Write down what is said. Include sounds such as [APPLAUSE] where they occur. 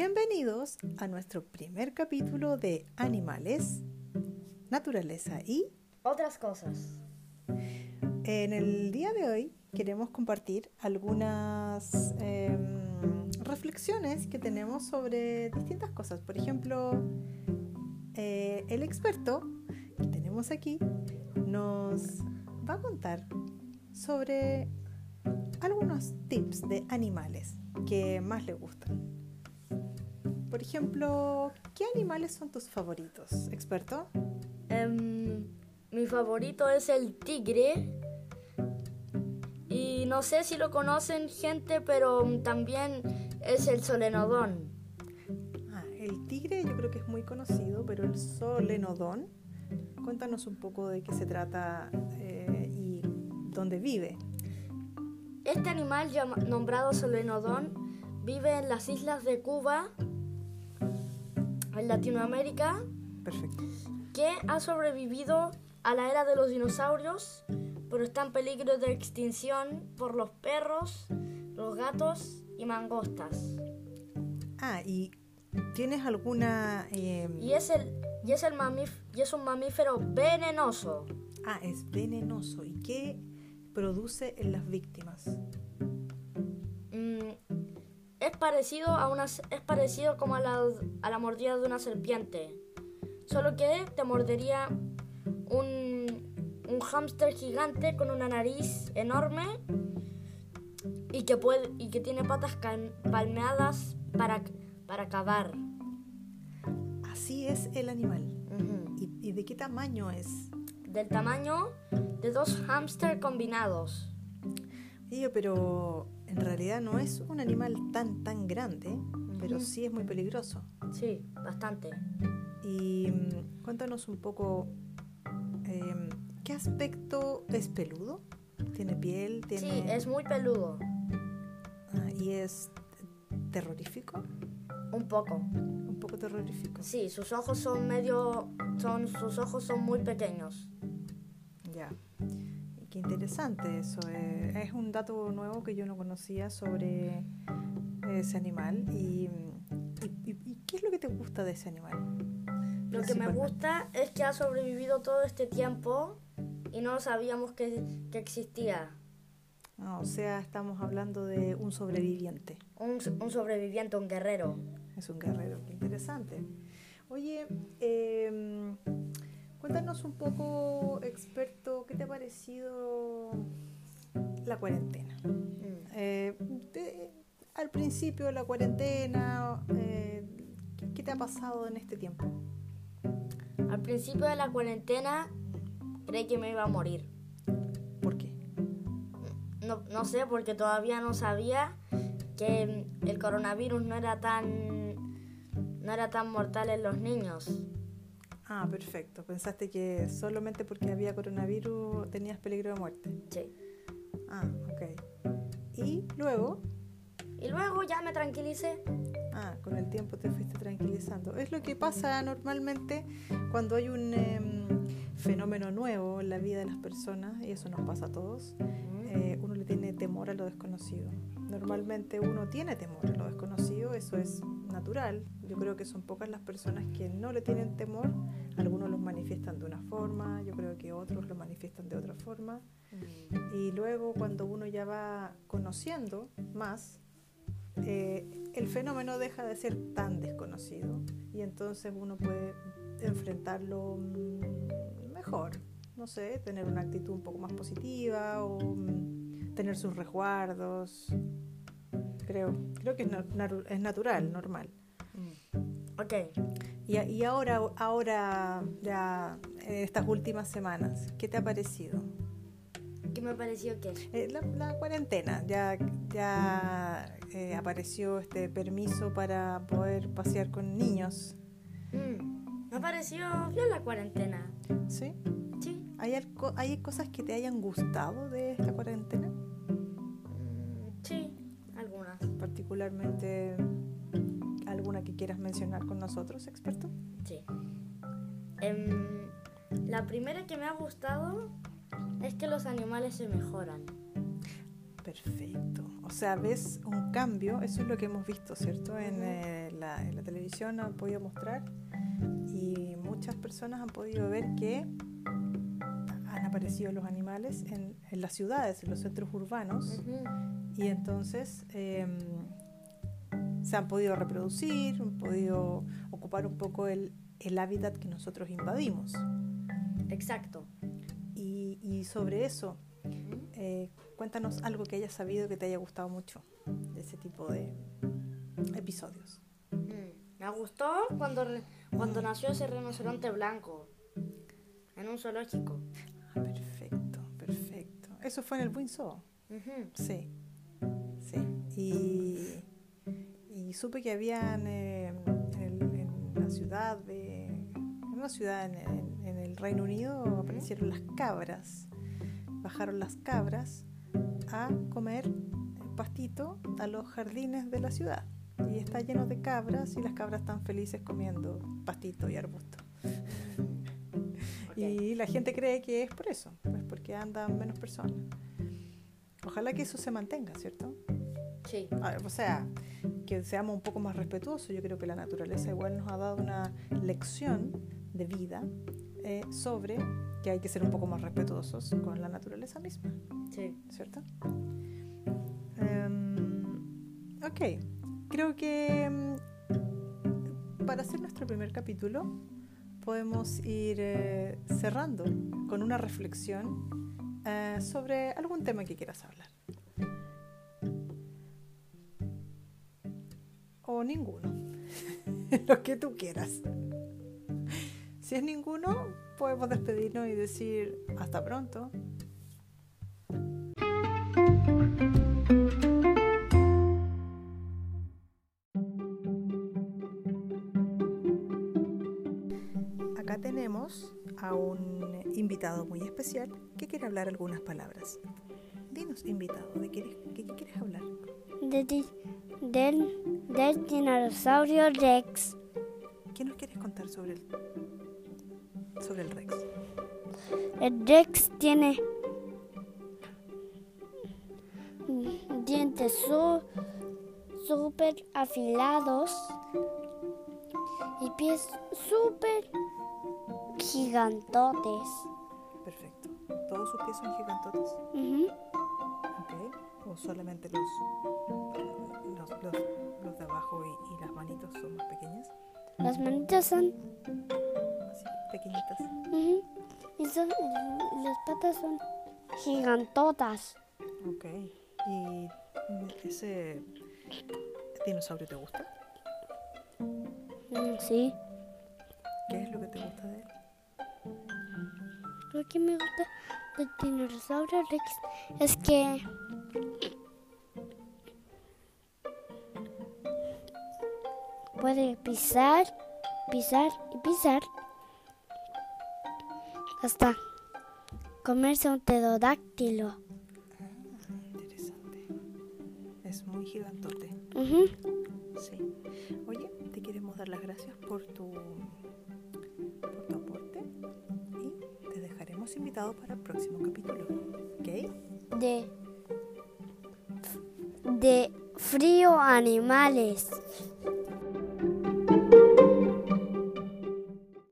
Bienvenidos a nuestro primer capítulo de Animales, Naturaleza y otras cosas. En el día de hoy queremos compartir algunas em, reflexiones que tenemos sobre distintas cosas. Por ejemplo, eh, el experto que tenemos aquí nos va a contar sobre algunos tips de animales que más le gustan. Por ejemplo, ¿qué animales son tus favoritos, experto? Em, mi favorito es el tigre. Y no sé si lo conocen gente, pero también es el solenodón. Ah, el tigre yo creo que es muy conocido, pero el solenodón, cuéntanos un poco de qué se trata eh, y dónde vive. Este animal nombrado solenodón vive en las islas de Cuba, Latinoamérica, Perfecto. que ha sobrevivido a la era de los dinosaurios, pero está en peligro de extinción por los perros, los gatos y mangostas. Ah, y ¿tienes alguna...? Em, y, es el, y, es el y es un mamífero venenoso. Ah, es venenoso. ¿Y qué produce en las víctimas? Es parecido a una es parecido como a la, a la mordida de una serpiente. Solo que te mordería un, un hámster gigante con una nariz enorme y que puede y que tiene patas palmeadas para, para cavar. Así es el animal. ¿Y, ¿Y de qué tamaño es? Del tamaño de dos hámster combinados. Pero en realidad no es un animal tan tan grande, pero sí es muy peligroso. Sí, bastante. Y mm, cuéntanos un poco, em, ¿qué aspecto es peludo? ¿Tiene piel? ¿Tiene... Sí, es muy peludo. Ah, ¿Y es terrorífico? Un poco. Un poco terrorífico. Sí, sus ojos son medio, son, sus ojos son muy pequeños. Qué interesante eso. Eh, es un dato nuevo que yo no conocía sobre ese animal. Y, qué es lo que te gusta de ese animal? Lo que me gusta es que ha sobrevivido todo este tiempo y no sabíamos que, que existía. Ah, o sea, estamos hablando de un sobreviviente. Un, un, sobreviviente, un guerrero. Es un guerrero, qué interesante. Oye, eh, Cuéntanos un poco, experto, ¿qué te ha parecido la cuarentena? Mm. Eh, al principio de la cuarentena, eh, ¿qué te ha pasado en este tiempo? Al principio de la cuarentena creí que me iba a morir. ¿Por qué? No, no sé, porque todavía no sabía que el coronavirus no era tan no era tan mortal en los niños. Ah, perfecto. Pensaste que solamente porque había coronavirus tenías peligro de muerte. Sí. Ah, ok. ¿Y luego? Y luego ya me tranquilicé. Ah, con el tiempo te fuiste tranquilizando. Es lo que pasa normalmente cuando hay un em, fenómeno nuevo en la vida de las personas, y eso nos pasa a todos. Eh, uno le tiene temor a lo desconocido. Normalmente uno tiene temor a lo desconocido, eso es natural. Yo creo que son pocas las personas que no le tienen temor. Algunos los manifiestan de una forma, yo creo que otros lo manifiestan de otra forma. Mm. Y luego cuando uno ya va conociendo más, eh, el fenómeno deja de ser tan desconocido y entonces uno puede enfrentarlo mm, mejor. No sé, tener una actitud un poco más positiva o mm, tener sus resguardos creo. Creo que es, es natural, normal. Mm. Ok. Y, y, ahora, ahora, ya, estas últimas semanas, ¿qué te ha parecido? ¿Qué me pareció qué? Eh, la, cuarentena, ya, ya eh, apareció este permiso para poder pasear con niños. Mm. Me pareció bien la cuarentena. ¿Sí? Sí. ¿Hay, ¿Hay cosas que te hayan gustado de esta cuarentena? particularmente alguna que quieras mencionar con nosotros, experto? Sí. Em, la primera que me ha gustado es que los animales se mejoran. Perfecto. O sea, ves un cambio, eso es lo que hemos visto, ¿cierto? En, eh, la, en la televisión han podido mostrar muchas personas han podido ver que han aparecido los animales en, en las ciudades, en los centros urbanos, y entonces em, se han podido reproducir, han podido ocupar un poco el, el hábitat que nosotros invadimos. Exacto. Y, y sobre eso, eh, cuéntanos algo que hayas sabido que te haya gustado mucho de ese tipo de episodios. Me gustó cuando, cuando nació ese rinoceronte blanco en un zoológico. Ah, perfecto, perfecto. Eso fue en el Zoo. Ujú. Sí, sí. Y, y supe que habían eh, en, el- en la ciudad de. En una ciudad en, en- en el Reino Unido aparecieron las cabras. Bajaron las cabras a comer pastito a los jardines de la ciudad. Y está lleno de cabras y las cabras están felices comiendo pastito y arbusto. Ok. Y la gente cree que es por eso, pues porque andan menos personas. Ojalá que eso se mantenga, ¿cierto? Sí. Ah, O sea, que seamos un poco más respetuosos. Yo creo que la naturaleza igual nos ha dado una lección de vida eh, sobre que hay que ser un poco más respetuosos con la naturaleza misma, Sí. ¿cierto? Em, ok, creo que em, para hacer nuestro primer capítulo podemos ir eh, cerrando con una reflexión eh, sobre algún tema que quieras hablar. O ninguno, [LAUGHS] lo que tú quieras. Si es ninguno, podemos despedirnos y decir hasta pronto. A un invitado muy especial que quiere hablar algunas palabras. Dinos, invitado, ¿de qué, qué quieres hablar? De di- del, del dinosaurio Rex. ¿Qué nos quieres contar sobre el, sobre el Rex? El Rex tiene dientes súper afilados y pies súper gigantotes. Perfecto. ¿Todos sus pies son gigantotes? Ujú. Ok. ¿O solamente los, los, los, los de abajo y, y las manitos son más pequeñas? Las manitas son, Así, pequeñitas. ujú, y son- las patas son gigantotas. Ok. ¿Y ese dinosaurio te gusta? Mm, sí. ¿Qué es lo que te gusta de él? Lo que me gusta del dinosaurio Rex es que puede pisar, pisar y pisar hasta comerse un pterodáctilo. Interesante. Es muy gigantote. Ujú. Sí. Oye, te queremos dar las gracias por tu, invitado para el próximo capítulo. ¿Ok? De, de frío animales.